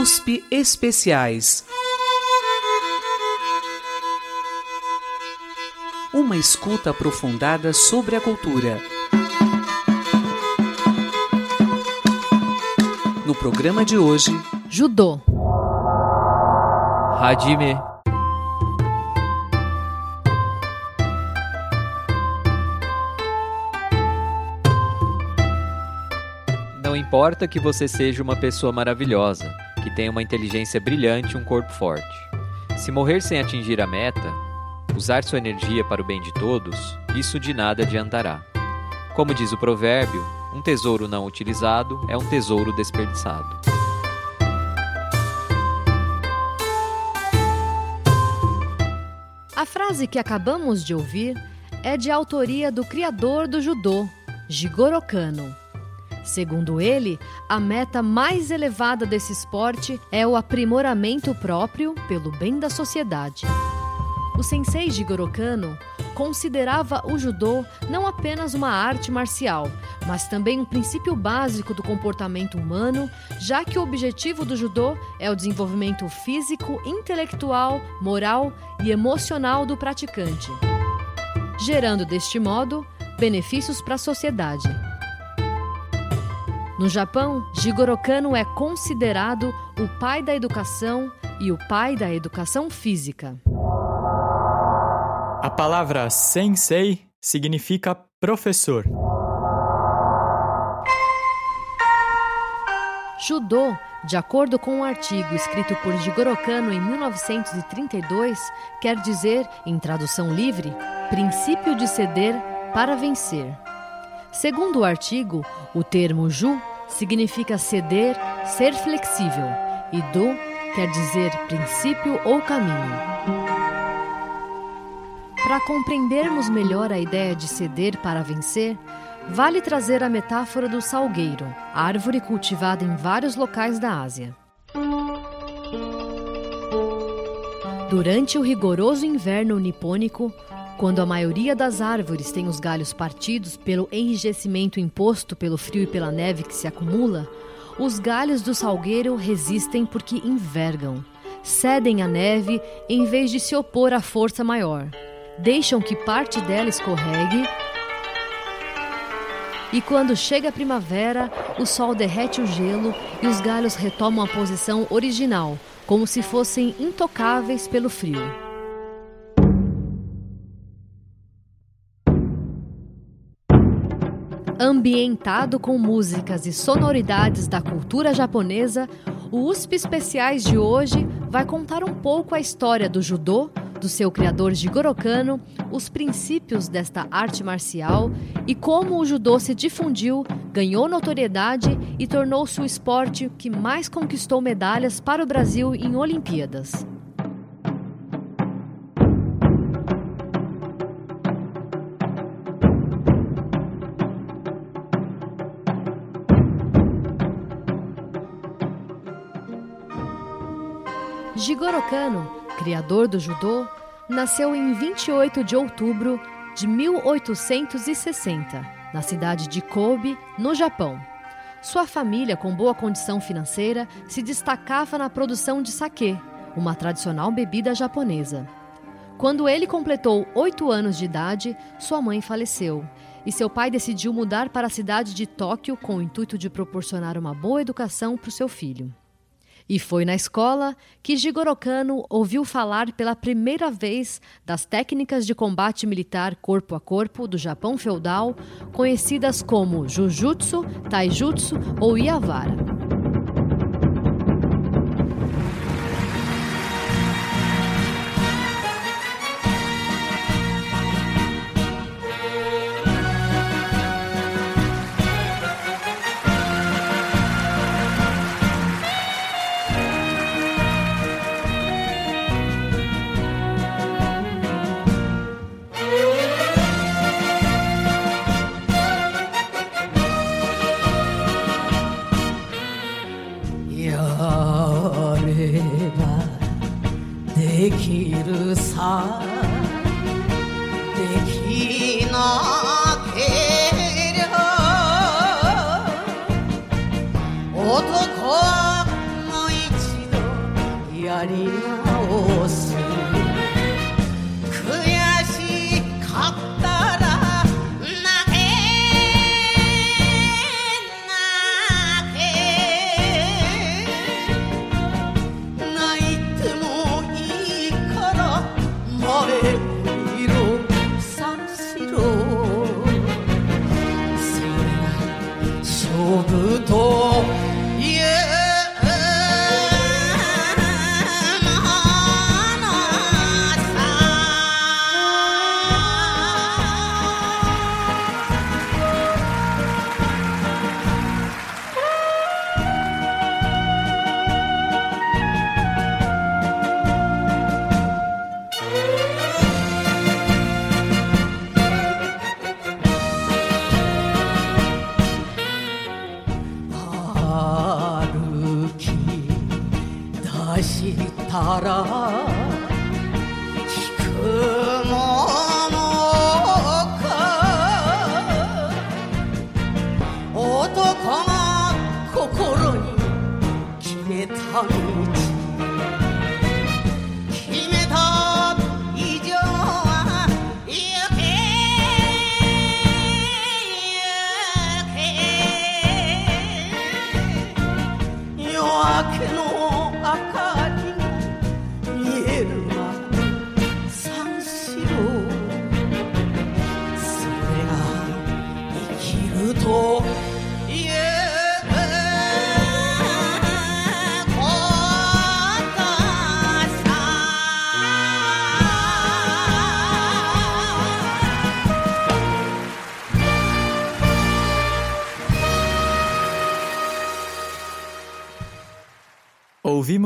USP Especiais. Uma escuta aprofundada sobre a cultura. No programa de hoje, Judô. Hajime. Não importa que você seja uma pessoa maravilhosa, que tenha uma inteligência brilhante e um corpo forte. Se morrer sem atingir a meta, usar sua energia para o bem de todos, isso de nada adiantará. Como diz o provérbio, um tesouro não utilizado é um tesouro desperdiçado. A frase que acabamos de ouvir é de autoria do criador do judô, Jigoro Kano. Segundo ele, a meta mais elevada desse esporte é o aprimoramento próprio pelo bem da sociedade. O sensei Jigoro Kano considerava o judô não apenas uma arte marcial, mas também um princípio básico do comportamento humano, já que o objetivo do judô é o desenvolvimento físico, intelectual, moral e emocional do praticante, gerando deste modo benefícios para a sociedade. No Japão, Jigoro Kano é considerado o pai da educação e o pai da educação física. A palavra sensei significa professor. Judô, de acordo com um artigo escrito por Jigoro Kano em 1932, quer dizer, em tradução livre, princípio de ceder para vencer. Segundo o artigo, o termo ju significa ceder, ser flexível, e do quer dizer princípio ou caminho. Para compreendermos melhor a ideia de ceder para vencer, vale trazer a metáfora do salgueiro, árvore cultivada em vários locais da Ásia. Durante o rigoroso inverno nipônico, quando a maioria das árvores tem os galhos partidos pelo enrijecimento imposto pelo frio e pela neve que se acumula, os galhos do salgueiro resistem porque envergam, cedem à neve em vez de se opor à força maior. Deixam que parte dela escorregue e quando chega a primavera, o sol derrete o gelo e os galhos retomam a posição original, como se fossem intocáveis pelo frio. Ambientado com músicas e sonoridades da cultura japonesa, o USP Especiais de hoje vai contar um pouco a história do judô, do seu criador Jigoro Kano, os princípios desta arte marcial e como o judô se difundiu, ganhou notoriedade e tornou-se o esporte que mais conquistou medalhas para o Brasil em Olimpíadas. Jigoro Kano, criador do judô, nasceu em 28 de outubro de 1860, na cidade de Kobe, no Japão. Sua família, com boa condição financeira, se destacava na produção de sake, uma tradicional bebida japonesa. Quando ele completou oito anos de idade, sua mãe faleceu e seu pai decidiu mudar para a cidade de Tóquio com o intuito de proporcionar uma boa educação para o seu filho. E foi na escola que Jigoro Kano ouviu falar pela primeira vez das técnicas de combate militar corpo a corpo do Japão feudal, conhecidas como Jujutsu, Taijutsu ou Iavara.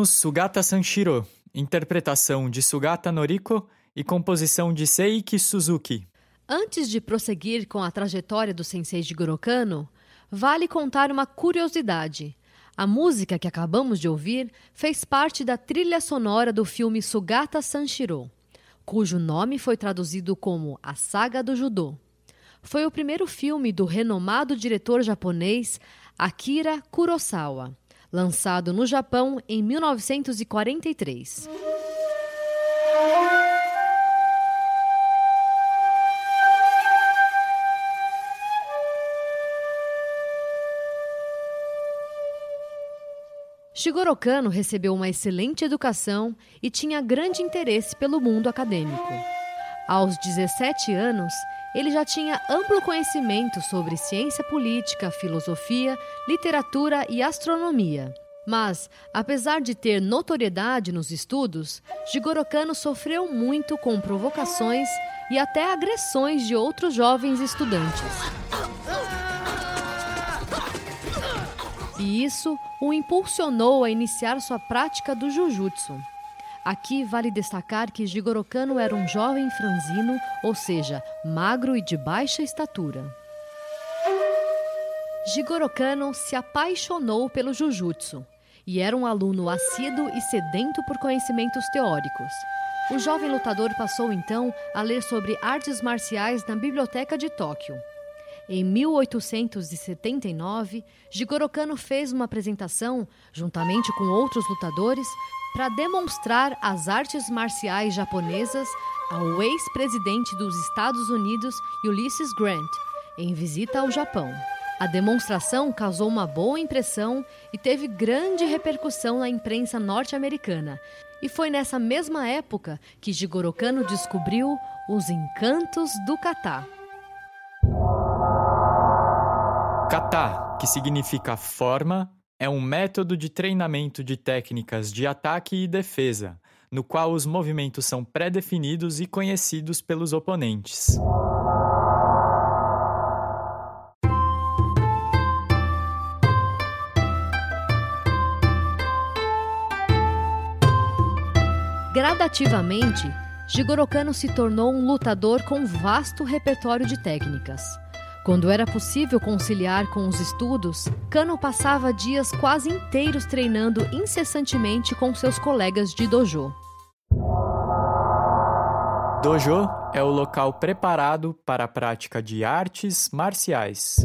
Ouvimos Sugata Sanshiro, interpretação de Sugata Noriko e composição de Seiki Suzuki. Antes de prosseguir com a trajetória do sensei de Gorokano, vale contar uma curiosidade. A música que acabamos de ouvir fez parte da trilha sonora do filme Sugata Sanshiro, cujo nome foi traduzido como A Saga do Judô. Foi o primeiro filme do renomado diretor japonês Akira Kurosawa lançado no Japão em 1943. Shigoro Kano recebeu uma excelente educação e tinha grande interesse pelo mundo acadêmico. Aos 17 anos, ele já tinha amplo conhecimento sobre ciência política, filosofia, literatura e astronomia. Mas, apesar de ter notoriedade nos estudos, Jigoro Kano sofreu muito com provocações e até agressões de outros jovens estudantes. E isso o impulsionou a iniciar sua prática do Jujutsu. Aqui vale destacar que Jigoro Kano era um jovem franzino, ou seja, magro e de baixa estatura. Jigoro Kano se apaixonou pelo Jujutsu e era um aluno assíduo e sedento por conhecimentos teóricos. O jovem lutador passou então a ler sobre artes marciais na Biblioteca de Tóquio. Em 1879, Jigoro Kano fez uma apresentação, juntamente com outros lutadores, para demonstrar as artes marciais japonesas ao ex-presidente dos Estados Unidos, Ulysses Grant, em visita ao Japão. A demonstração causou uma boa impressão e teve grande repercussão na imprensa norte-americana. E foi nessa mesma época que Jigoro Kano descobriu os encantos do kata. Kata, que significa forma, é um método de treinamento de técnicas de ataque e defesa, no qual os movimentos são pré-definidos e conhecidos pelos oponentes. Gradativamente, Jigoro Kano se tornou um lutador com vasto repertório de técnicas. Quando era possível conciliar com os estudos, Kano passava dias quase inteiros treinando incessantemente com seus colegas de dojo. Dojo é o local preparado para a prática de artes marciais.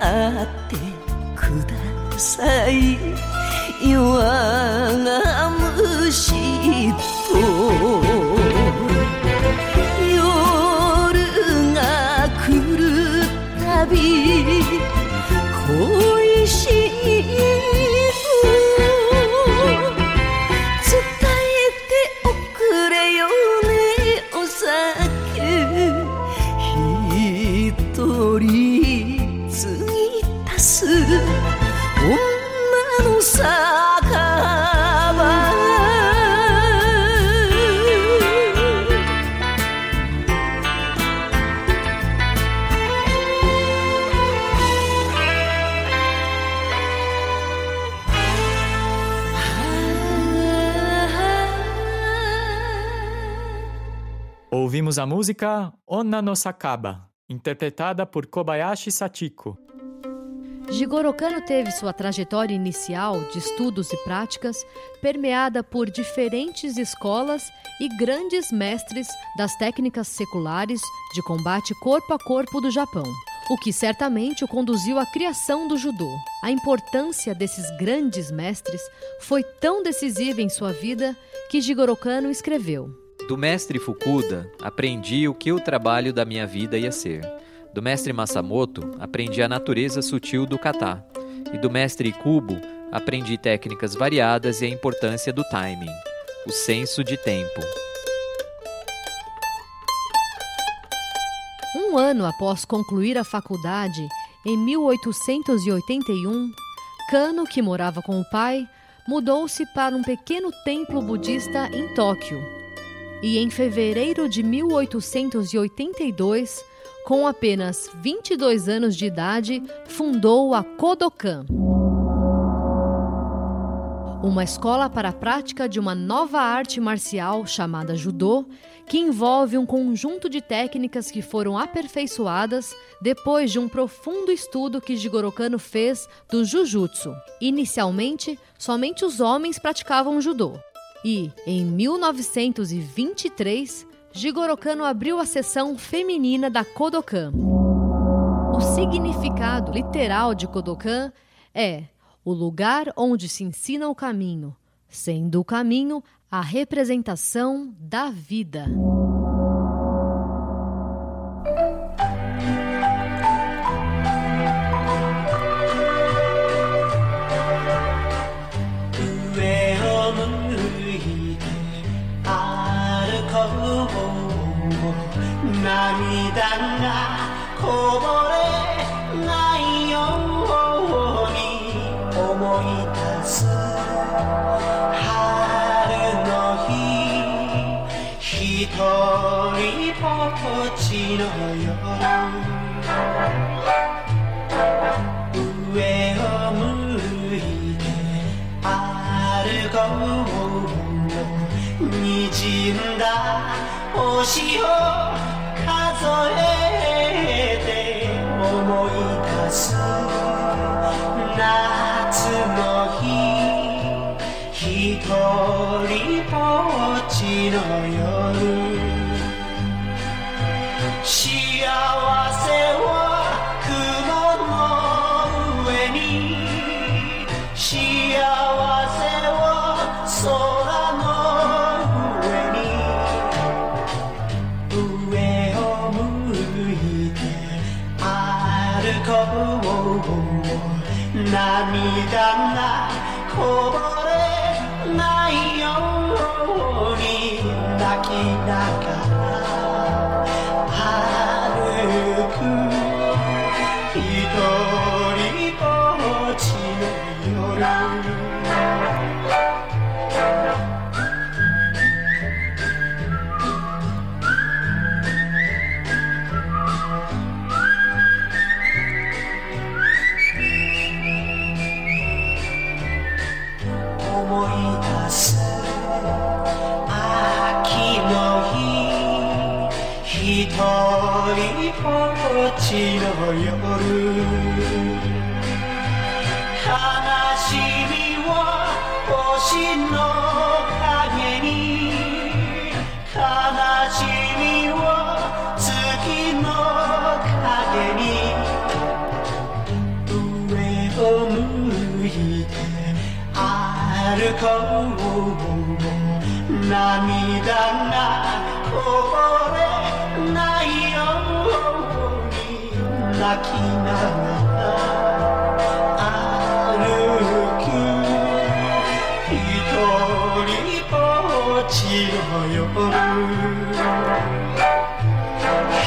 ってください。Música Onna no Sakaba, interpretada por Kobayashi Sachiko. Jigoro Kano teve sua trajetória inicial de estudos e práticas permeada por diferentes escolas e grandes mestres das técnicas seculares de combate corpo a corpo do Japão, o que certamente o conduziu à criação do judô. A importância desses grandes mestres foi tão decisiva em sua vida que Jigoro Kano escreveu: Do mestre Fukuda, aprendi o que o trabalho da minha vida ia ser. Do mestre Masamoto, aprendi a natureza sutil do kata. E do mestre Kubo, aprendi técnicas variadas e a importância do timing, o senso de tempo. Um ano após concluir a faculdade, em 1881, Kano, que morava com o pai, mudou-se para um pequeno templo budista em Tóquio. E em fevereiro de 1882, com apenas 22 anos de idade, fundou a Kodokan. Uma escola para a prática de uma nova arte marcial chamada Judô, que envolve um conjunto de técnicas que foram aperfeiçoadas depois de um profundo estudo que Jigoro Kano fez do Jujutsu. Inicialmente, somente os homens praticavam Judô. E, em 1923, Jigoro Kano abriu a seção feminina da Kodokan. O significado literal de Kodokan é o lugar onde se ensina o caminho, sendo o caminho a representação da vida. ちの夜上を向いて歩こう。にじんだ星を数えて思い出す夏の日ひとりぼっちの夜涙がこぼれないように泣きながら歩く一人ぼっちの夜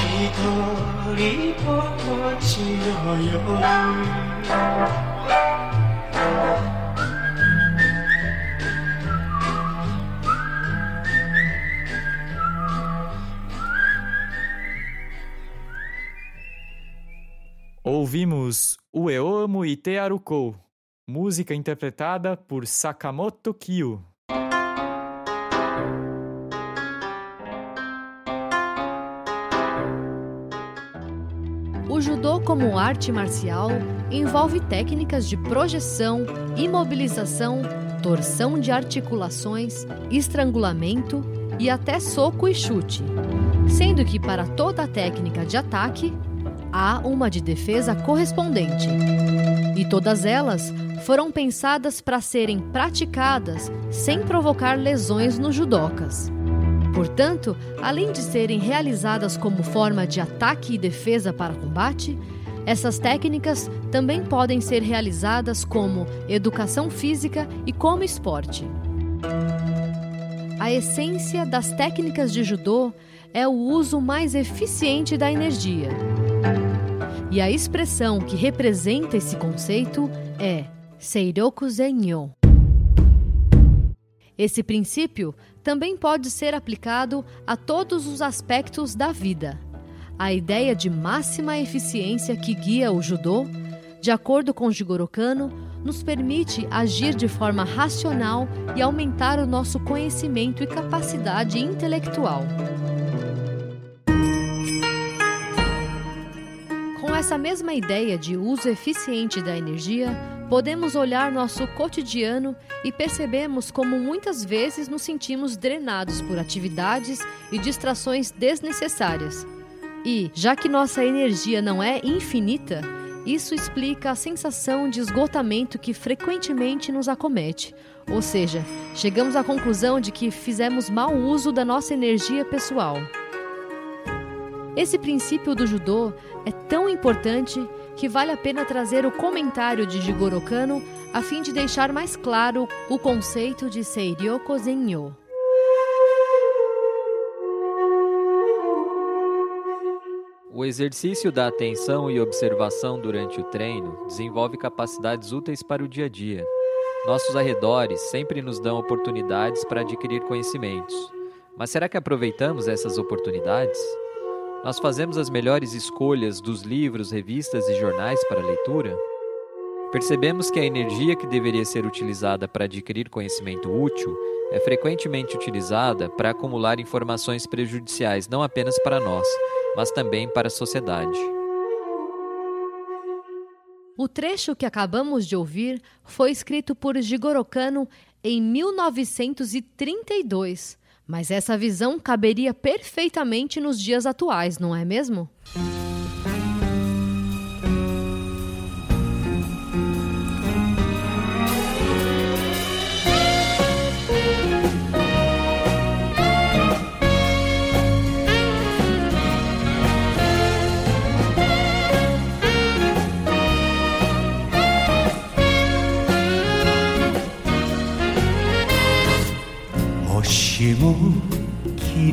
一人ぼっちの夜 Ouvimos Ueomu Ite Arukou, música interpretada por Sakamoto Kyo. O judô, como arte marcial, envolve técnicas de projeção, imobilização, torção de articulações, estrangulamento e até soco e chute. Sendo que para toda técnica de ataque, há uma de defesa correspondente. E todas elas foram pensadas para serem praticadas sem provocar lesões nos judocas. Portanto, além de serem realizadas como forma de ataque e defesa para combate, essas técnicas também podem ser realizadas como educação física e como esporte. A essência das técnicas de judô é o uso mais eficiente da energia. E a expressão que representa esse conceito é Seiroku Zenyo. Esse princípio também pode ser aplicado a todos os aspectos da vida. A ideia de máxima eficiência que guia o judô, de acordo com Jigoro Kano, nos permite agir de forma racional e aumentar o nosso conhecimento e capacidade intelectual. Essa mesma ideia de uso eficiente da energia, podemos olhar nosso cotidiano e percebemos como muitas vezes nos sentimos drenados por atividades e distrações desnecessárias. E, já que nossa energia não é infinita, isso explica a sensação de esgotamento que frequentemente nos acomete. Ou seja, chegamos à conclusão de que fizemos mau uso da nossa energia pessoal. Esse princípio do judô é tão importante que vale a pena trazer o comentário de Jigoro Kano a fim de deixar mais claro o conceito de Seiryoku Zenyo. O exercício da atenção e observação durante o treino desenvolve capacidades úteis para o dia a dia. Nossos arredores sempre nos dão oportunidades para adquirir conhecimentos. Mas será que aproveitamos essas oportunidades? Nós fazemos as melhores escolhas dos livros, revistas e jornais para leitura? Percebemos que a energia que deveria ser utilizada para adquirir conhecimento útil é frequentemente utilizada para acumular informações prejudiciais não apenas para nós, mas também para a sociedade. O trecho que acabamos de ouvir foi escrito por Jigoro Kano em 1932, mas essa visão caberia perfeitamente nos dias atuais, não é mesmo?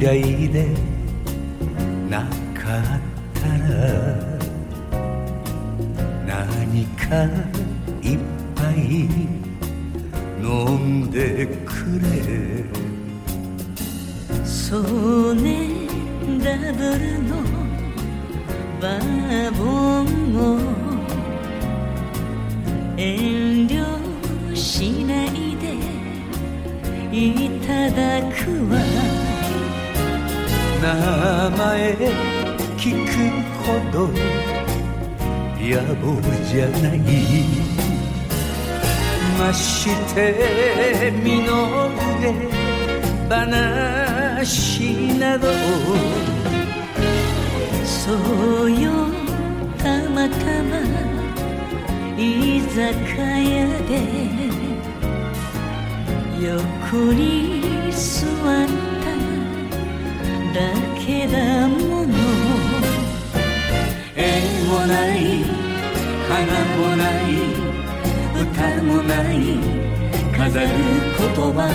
嫌いでなかったら何かいっぱい飲んでくれ。そうねダブルのバーボンを遠慮しないでいただくわ。名前聞くほど野暮じゃないまして身の上話などそうよたまたま居酒屋で横に座っただけだもの。絵もない花もない歌もない飾る言葉の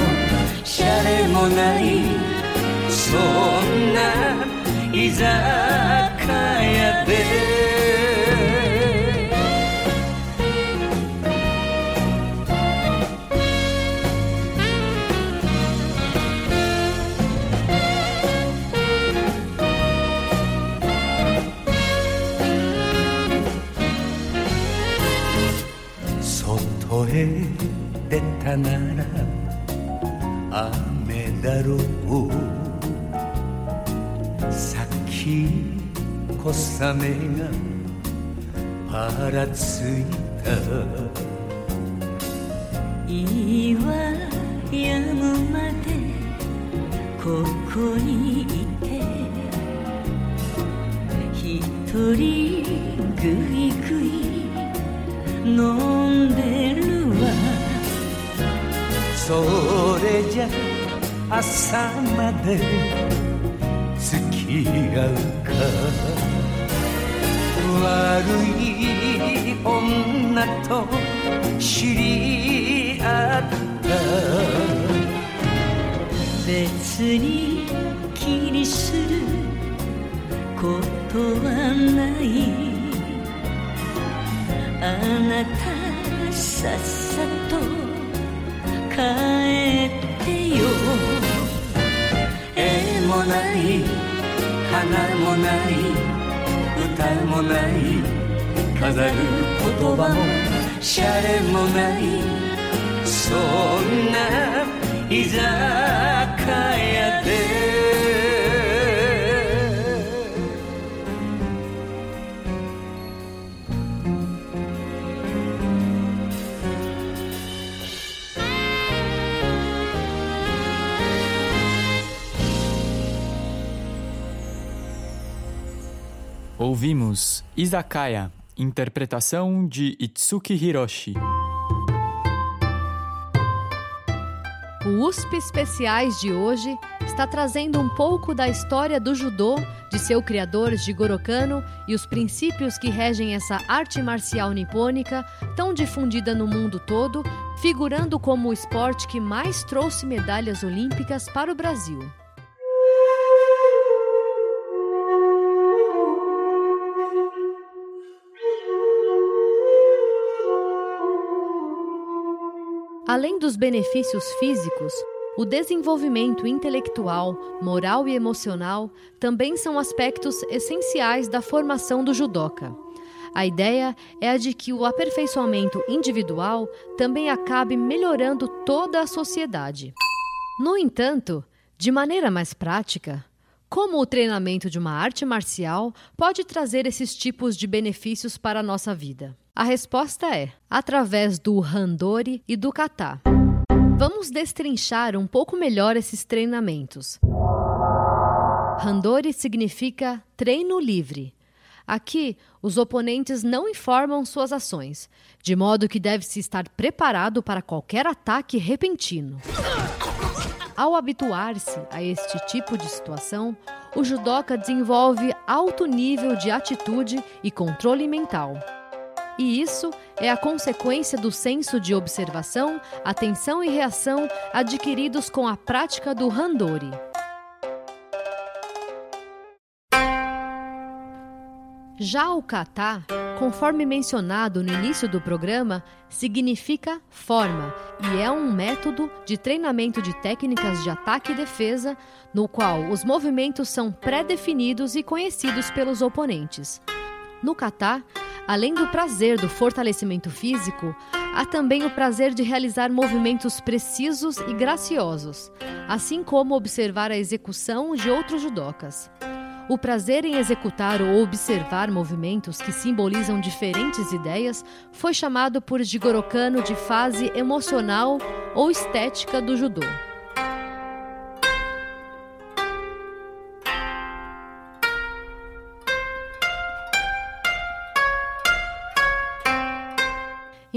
シャレもないそんな居酒屋。なら雨だろう。さっき小雨がぱらついた。いはやむまでここにいて。一人ぐいぐい飲んでる。それじゃ朝まで付き合うか悪い女と知り合った別に気にすることはない。あなたさっさとってよ。絵もない花もない歌もない飾る言葉もシャレもない。そんな居酒屋で。Ouvimos Izakaya, interpretação de Itsuki Hiroshi. O USP Especiais de hoje está trazendo um pouco da história do judô, de seu criador Jigoro Kano e os princípios que regem essa arte marcial nipônica, tão difundida no mundo todo, figurando como o esporte que mais trouxe medalhas olímpicas para o Brasil. Além dos benefícios físicos, o desenvolvimento intelectual, moral e emocional também são aspectos essenciais da formação do judoca. A ideia é a de que o aperfeiçoamento individual também acabe melhorando toda a sociedade. No entanto, de maneira mais prática, como o treinamento de uma arte marcial pode trazer esses tipos de benefícios para a nossa vida? A resposta é através do Handori e do Kata. Vamos destrinchar um pouco melhor esses treinamentos. Handori significa treino livre. Aqui, os oponentes não informam suas ações, de modo que deve-se estar preparado para qualquer ataque repentino. Ao habituar-se a este tipo de situação, o judoca desenvolve alto nível de atitude e controle mental. E isso é a consequência do senso de observação, atenção e reação adquiridos com a prática do Handori. Já o kata, conforme mencionado no início do programa, significa forma e é um método de treinamento de técnicas de ataque e defesa, no qual os movimentos são pré-definidos e conhecidos pelos oponentes. No kata, além do prazer do fortalecimento físico, há também o prazer de realizar movimentos precisos e graciosos, assim como observar a execução de outros judokas. O prazer em executar ou observar movimentos que simbolizam diferentes ideias foi chamado por Jigoro Kano de fase emocional ou estética do judô.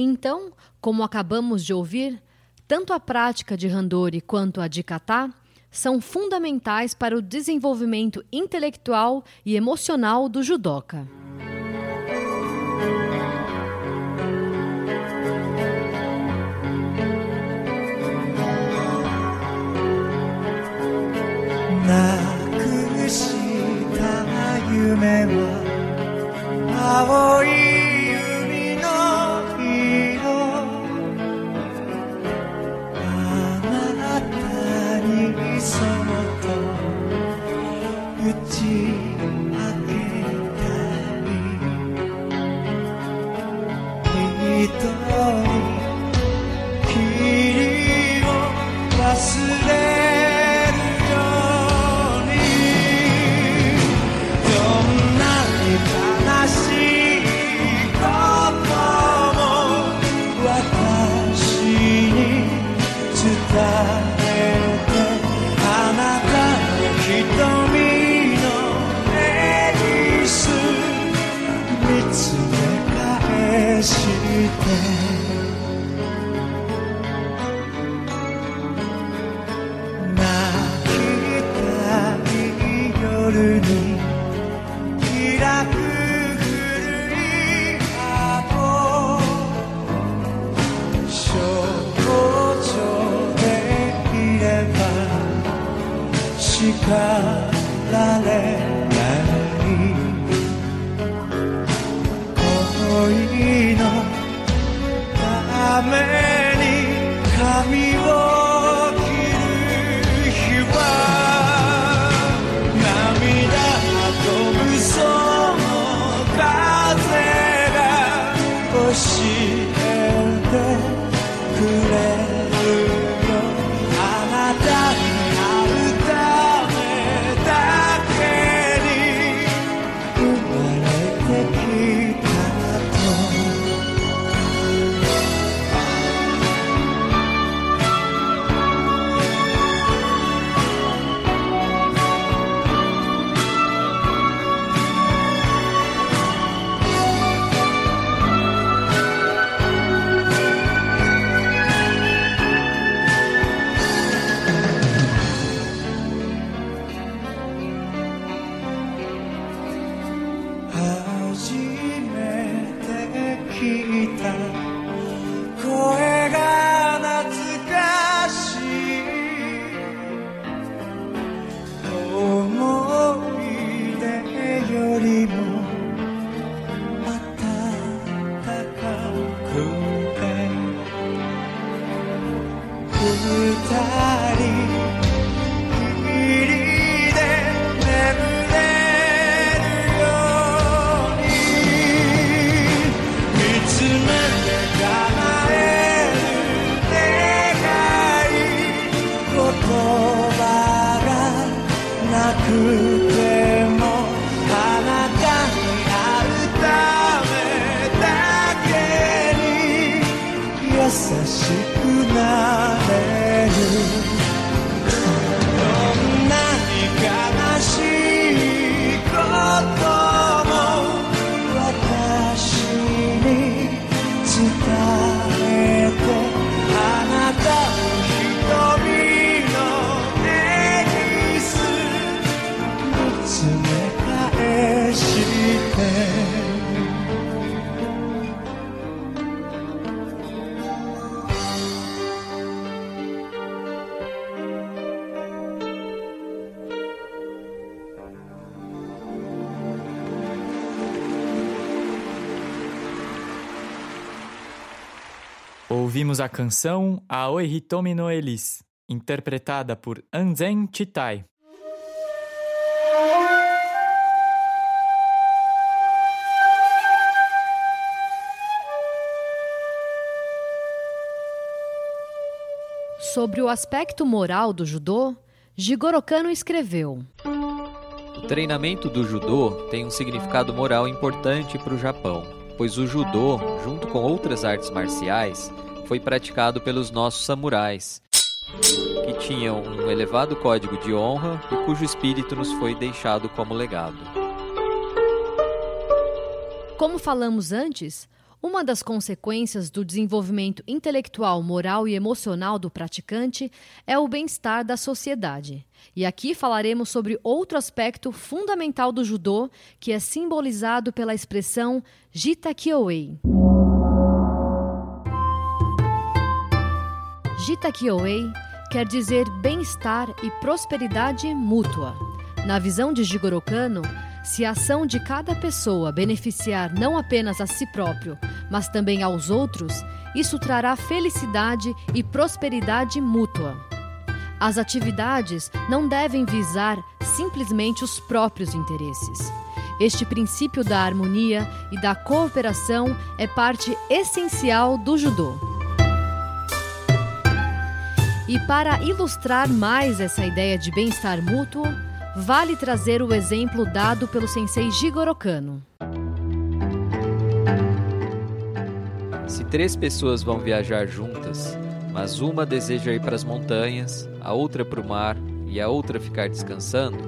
Então, como acabamos de ouvir, tanto a prática de Randori quanto a de Kata são fundamentais para o desenvolvimento intelectual e emocional do judoca. Na 青い Ouvimos a canção Aoi Hitomi no Elis, interpretada por Anzen Chitai. Sobre o aspecto moral do judô, Jigoro Kano escreveu: O treinamento do judô tem um significado moral importante para o Japão, pois o judô, junto com outras artes marciais, foi praticado pelos nossos samurais, que tinham um elevado código de honra e cujo espírito nos foi deixado como legado. Como falamos antes, uma das consequências do desenvolvimento intelectual, moral e emocional do praticante é o bem-estar da sociedade. E aqui falaremos sobre outro aspecto fundamental do judô, que é simbolizado pela expressão Jita Kyoei. Jita Kyoei quer dizer bem-estar e prosperidade mútua. Na visão de Jigoro Kano, se a ação de cada pessoa beneficiar não apenas a si próprio, mas também aos outros, isso trará felicidade e prosperidade mútua. As atividades não devem visar simplesmente os próprios interesses. Este princípio da harmonia e da cooperação é parte essencial do judô. E para ilustrar mais essa ideia de bem-estar mútuo, vale trazer o exemplo dado pelo sensei Jigoro Kano. Se três pessoas vão viajar juntas, mas uma deseja ir para as montanhas, a outra para o mar e a outra ficar descansando,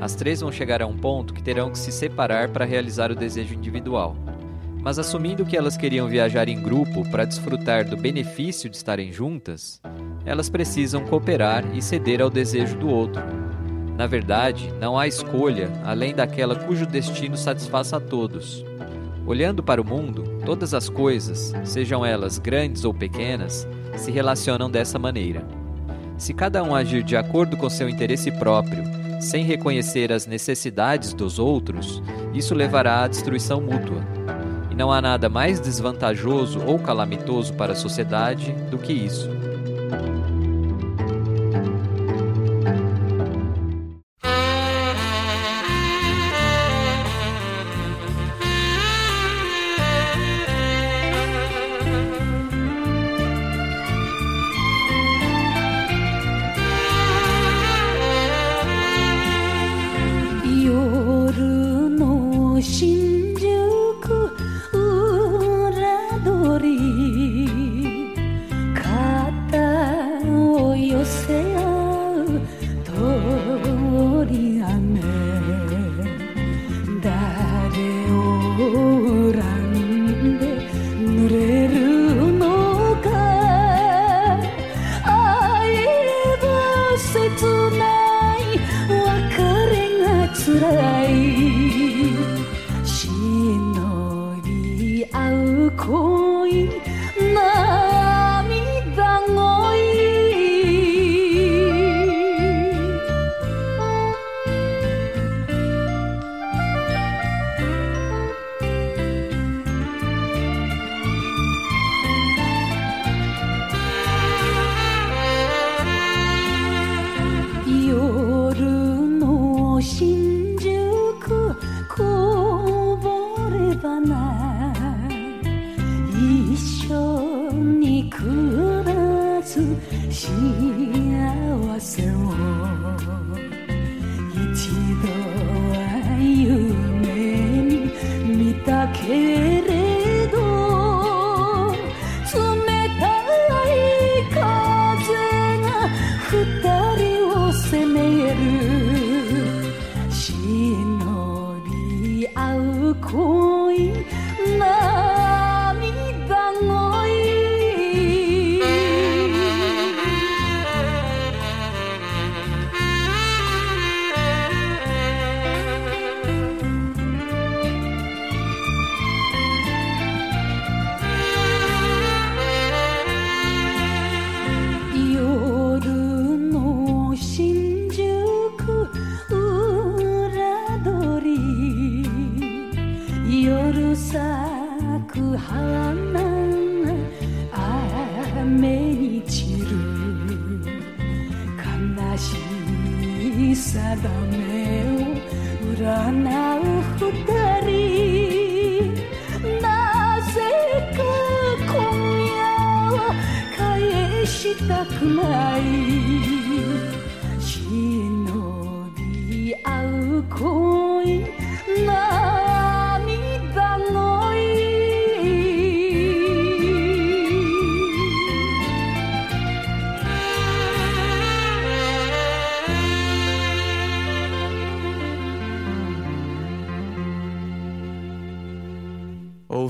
as três vão chegar a um ponto que terão que se separar para realizar o desejo individual. Mas assumindo que elas queriam viajar em grupo para desfrutar do benefício de estarem juntas, elas precisam cooperar e ceder ao desejo do outro. Na verdade, não há escolha além daquela cujo destino satisfaça a todos. Olhando para o mundo, todas as coisas, sejam elas grandes ou pequenas, se relacionam dessa maneira. Se cada um agir de acordo com seu interesse próprio, sem reconhecer as necessidades dos outros, isso levará à destruição mútua. E não há nada mais desvantajoso ou calamitoso para a sociedade do que isso.「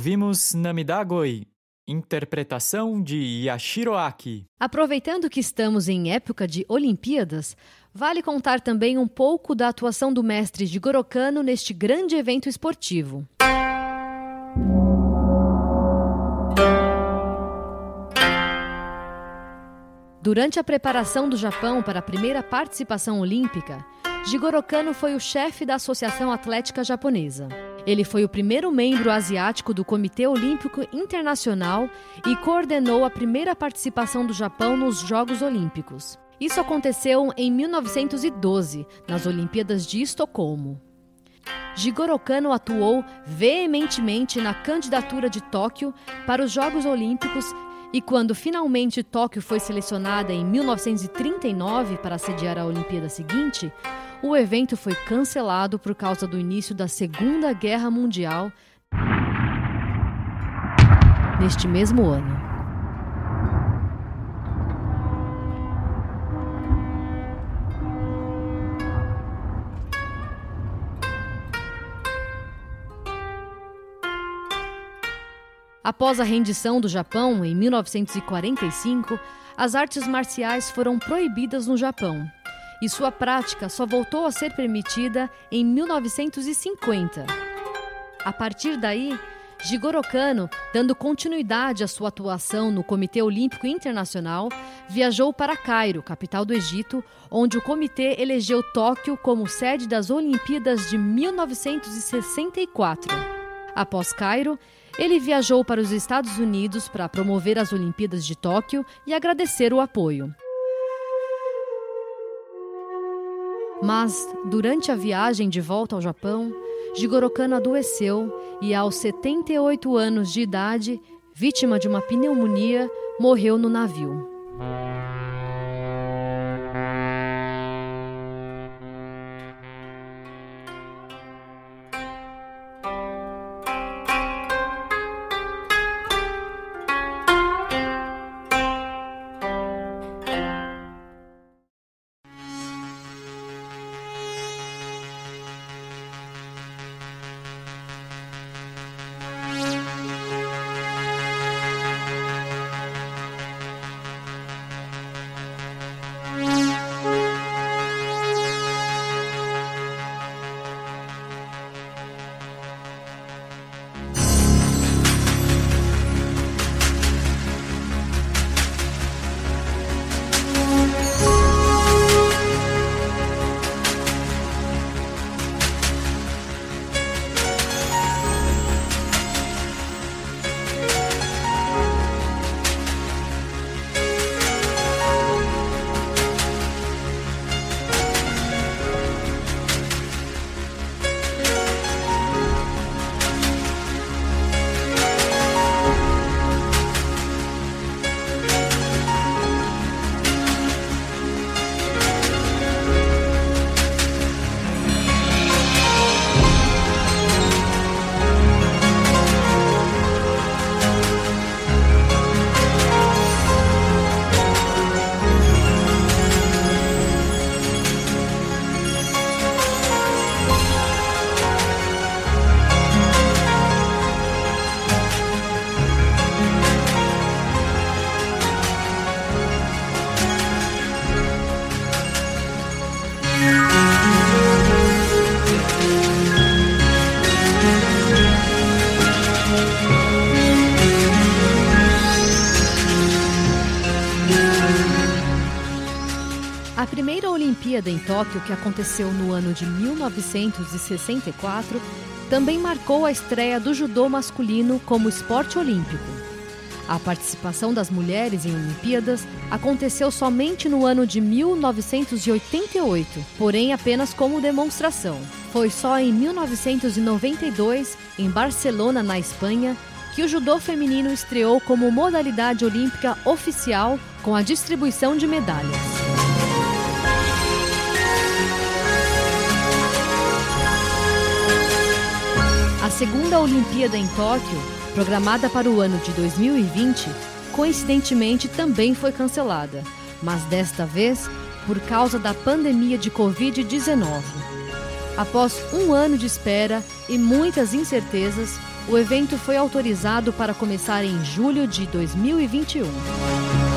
Ouvimos Namidagoi, interpretação de Yashiro Aki. Aproveitando que estamos em época de Olimpíadas, vale contar também um pouco da atuação do mestre Jigoro Kano neste grande evento esportivo. Durante a preparação do Japão para a primeira participação olímpica, Jigoro Kano foi o chefe da Associação Atlética Japonesa. Ele foi o primeiro membro asiático do Comitê Olímpico Internacional e coordenou a primeira participação do Japão nos Jogos Olímpicos. Isso aconteceu em 1912, nas Olimpíadas de Estocolmo. Jigoro Kano atuou veementemente na candidatura de Tóquio para os Jogos Olímpicos e quando finalmente Tóquio foi selecionada em 1939 para sediar a Olimpíada seguinte, o evento foi cancelado por causa do início da Segunda Guerra Mundial neste mesmo ano. Após a rendição do Japão em 1945, as artes marciais foram proibidas no Japão e sua prática só voltou a ser permitida em 1950. A partir daí, Jigoro Kano, dando continuidade à sua atuação no Comitê Olímpico Internacional, viajou para Cairo, capital do Egito, onde o comitê elegeu Tóquio como sede das Olimpíadas de 1964. Após Cairo, ele viajou para os Estados Unidos para promover as Olimpíadas de Tóquio e agradecer o apoio. Mas, durante a viagem de volta ao Japão, Jigoro Kano adoeceu e, aos 78 anos de idade, vítima de uma pneumonia, morreu no navio. Tóquio, que aconteceu no ano de 1964, também marcou a estreia do judô masculino como esporte olímpico. A participação das mulheres em Olimpíadas aconteceu somente no ano de 1988, porém apenas como demonstração. Foi só em 1992, em Barcelona, na Espanha, que o judô feminino estreou como modalidade olímpica oficial com a distribuição de medalhas. Segunda Olimpíada em Tóquio, programada para o ano de 2020, coincidentemente também foi cancelada, mas desta vez por causa da pandemia de Covid-19. Após um ano de espera e muitas incertezas, o evento foi autorizado para começar em julho de 2021.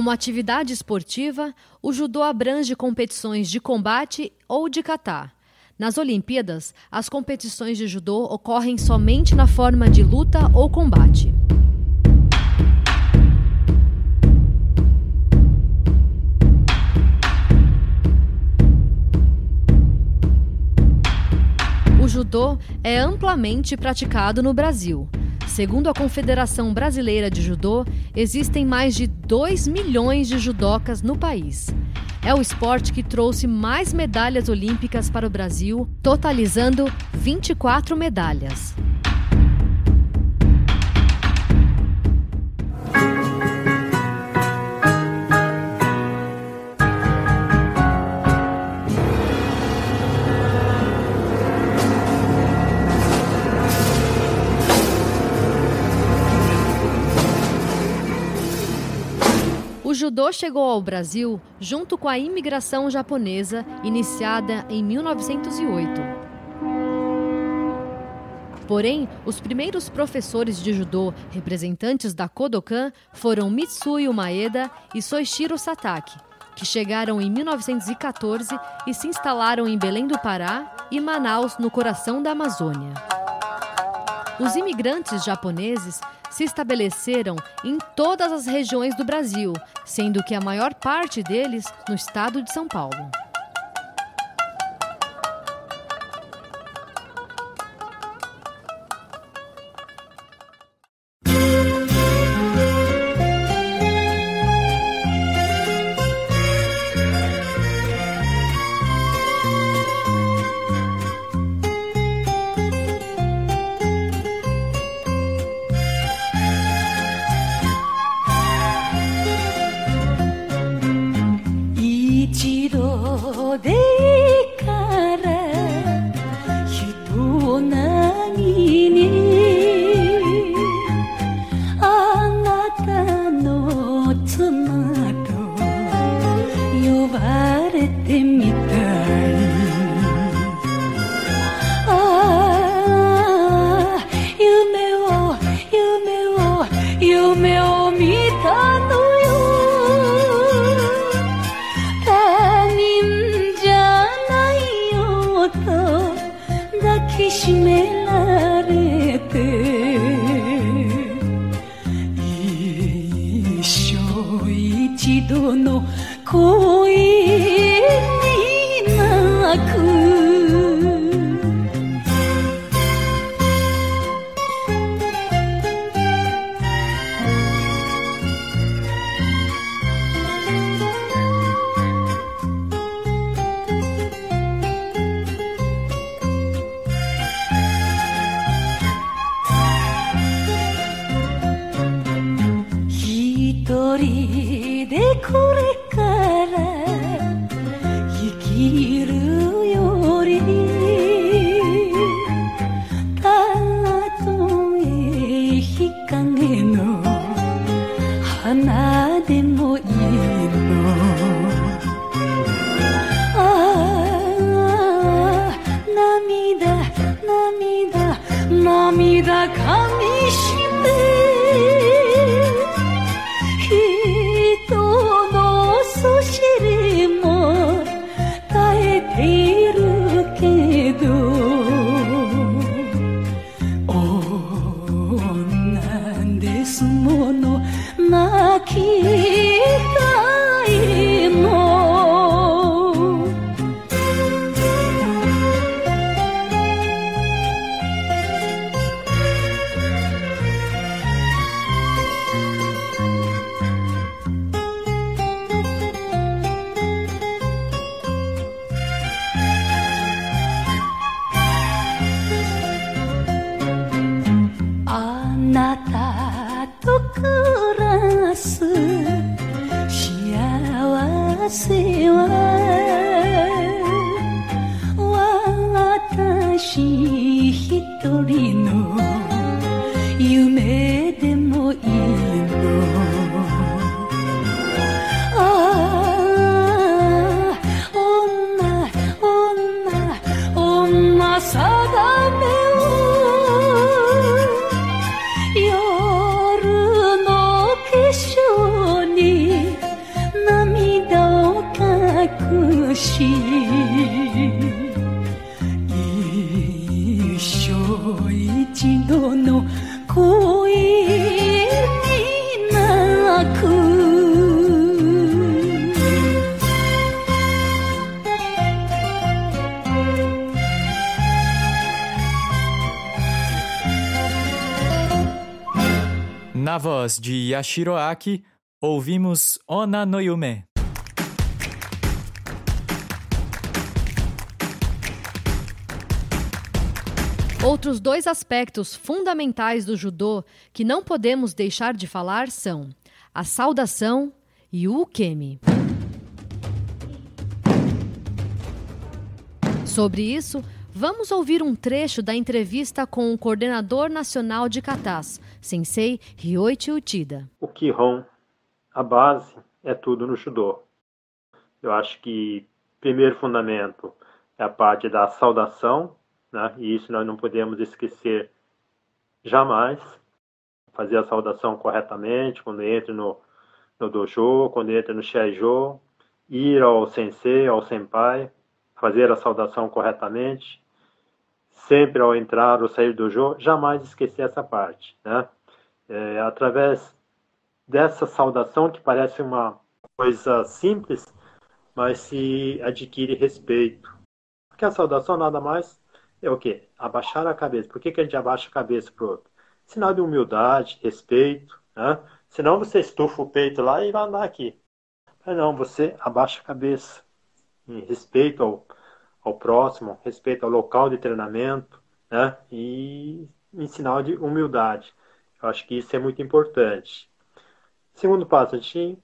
Como atividade esportiva, o judô abrange competições de combate ou de kata. Nas Olimpíadas, as competições de judô ocorrem somente na forma de luta ou combate. Judô é amplamente praticado no Brasil. Segundo a Confederação Brasileira de Judô, existem mais de 2 milhões de judocas no país. É o esporte que trouxe mais medalhas olímpicas para o Brasil, totalizando 24 medalhas. Judô chegou ao Brasil junto com a imigração japonesa iniciada em 1908. Porém, os primeiros professores de judô representantes da Kodokan foram Mitsui Maeda e Soichiro Satake, que chegaram em 1914 e se instalaram em Belém do Pará e Manaus, no coração da Amazônia. Os imigrantes japoneses se estabeleceram em todas as regiões do Brasil, sendo que a maior parte deles no estado de São Paulo. De Yashiro Aki, ouvimos Ona no Yume. Outros dois aspectos fundamentais do judô que não podemos deixar de falar são a saudação e o ukemi. Sobre isso, vamos ouvir um trecho da entrevista com o coordenador nacional de katas, Sensei Ryoichi Uchida. O Kihon, a base, é tudo no judô. Eu acho que primeiro fundamento é a parte da saudação, né? e isso nós não podemos esquecer jamais. Fazer a saudação corretamente quando entra no, no dojo, quando entra no shaijo, ir ao sensei, ao senpai, fazer a saudação corretamente, sempre ao entrar ou sair do dojo, jamais esquecer essa parte. Né? É, através dessa saudação, que parece uma coisa simples, mas se adquire respeito. Porque a saudação nada mais é o quê? Abaixar a cabeça. Por que, que a gente abaixa a cabeça para o outro? Sinal de humildade, respeito. Né? Senão você estufa o peito lá e vai andar aqui. Mas não, você abaixa a cabeça. Em respeito ao, ao próximo, respeito ao local de treinamento, né? E em sinal de humildade. Eu acho que isso é muito importante. Segundo passo, a gente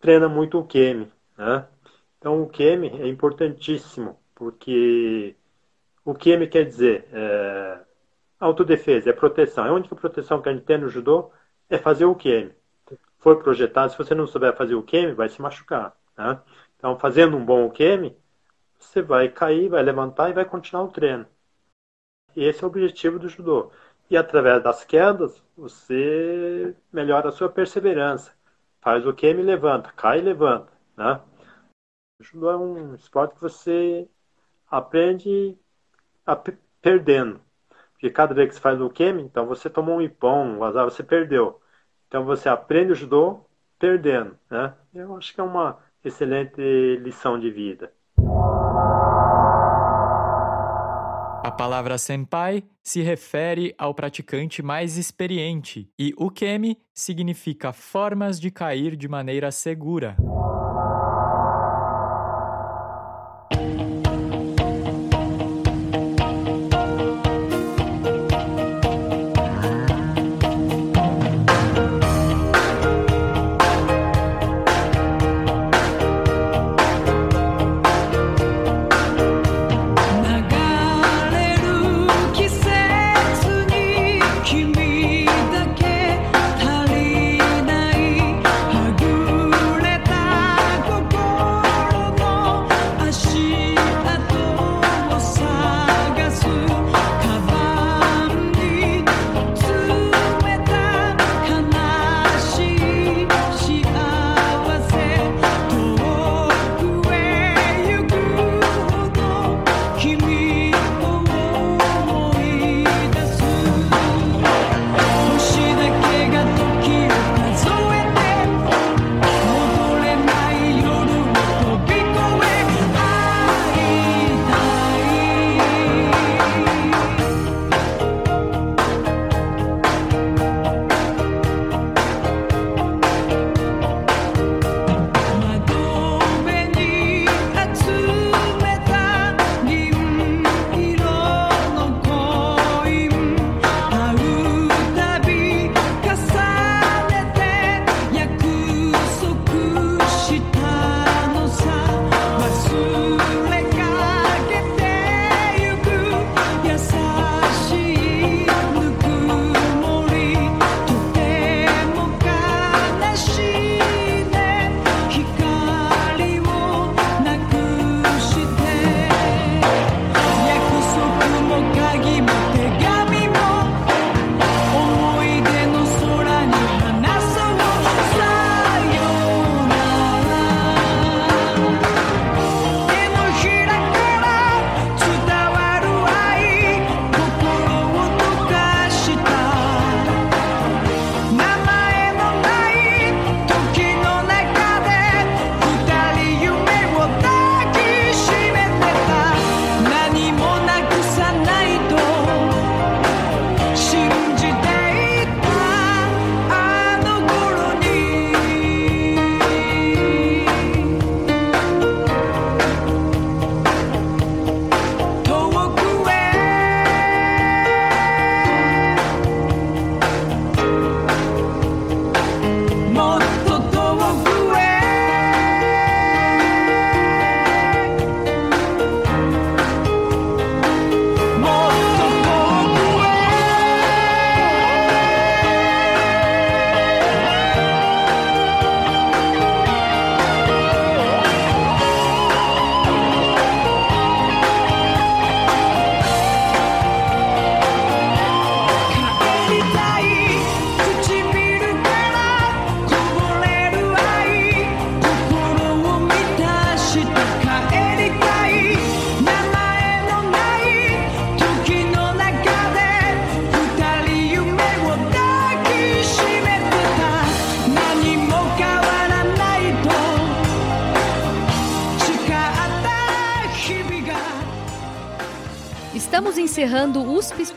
treina muito o Kemi, né? Então o Kemi é importantíssimo, porque o me quer dizer? É, autodefesa, é proteção. É a única proteção que a gente tem no judô é fazer o QM. Foi projetado, se você não souber fazer o QM, vai se machucar. Né? Então, fazendo um bom QM, você vai cair, vai levantar e vai continuar o treino. E esse é o objetivo do judô. E através das quedas, você melhora a sua perseverança. Faz o QM e levanta, cai e levanta. Né? O judô é um esporte que você aprende a, perdendo. Porque cada vez que você faz o Kemi, então você tomou um ipom, um azar, você perdeu. Então você aprende o judô perdendo. Né? Eu acho que é uma excelente lição de vida. A palavra senpai se refere ao praticante mais experiente e ukemi significa formas de cair de maneira segura.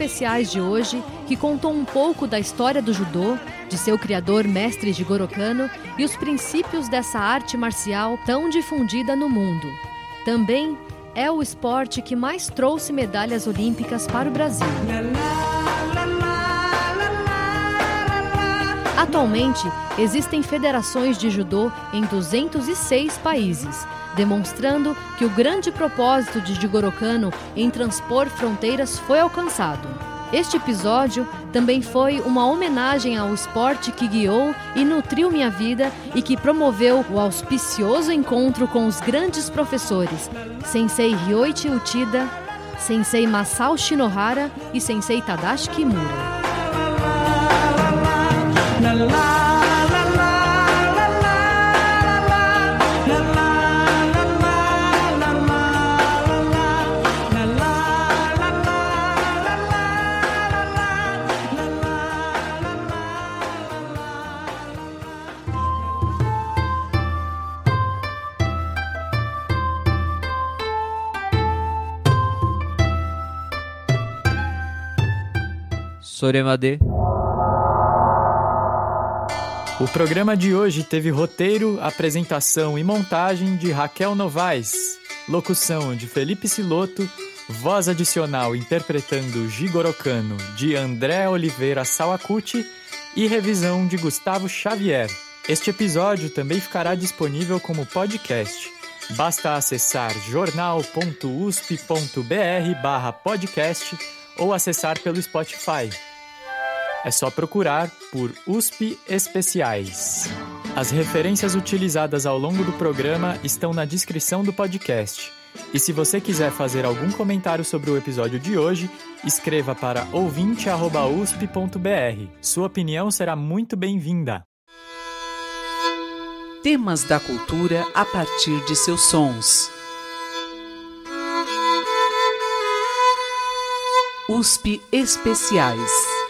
Especiais de hoje, que contou um pouco da história do judô, de seu criador mestre Jigoro Kano e os princípios dessa arte marcial tão difundida no mundo. Também é o esporte que mais trouxe medalhas olímpicas para o Brasil. Atualmente, existem federações de judô em 206 países, demonstrando que o grande propósito de Jigoro Kano em transpor fronteiras foi alcançado. Este episódio também foi uma homenagem ao esporte que guiou e nutriu minha vida e que promoveu o auspicioso encontro com os grandes professores Sensei Ryoichi Uchida, Sensei Masao Shinohara e Sensei Tadashi Kimura. O programa de hoje teve roteiro, apresentação e montagem de Raquel Novaes, locução de Felipe Siloto, voz adicional interpretando Gigorocano de André Oliveira Sawakuchi e revisão de Gustavo Xavier. Este episódio também ficará disponível como podcast. Basta acessar jornal.usp.br/podcast ou acessar pelo Spotify. É só procurar por USP Especiais. As referências utilizadas ao longo do programa estão na descrição do podcast. E se você quiser fazer algum comentário sobre o episódio de hoje, escreva para ouvinte.usp.br. Sua opinião será muito bem-vinda. Temas da cultura a partir de seus sons. USP Especiais.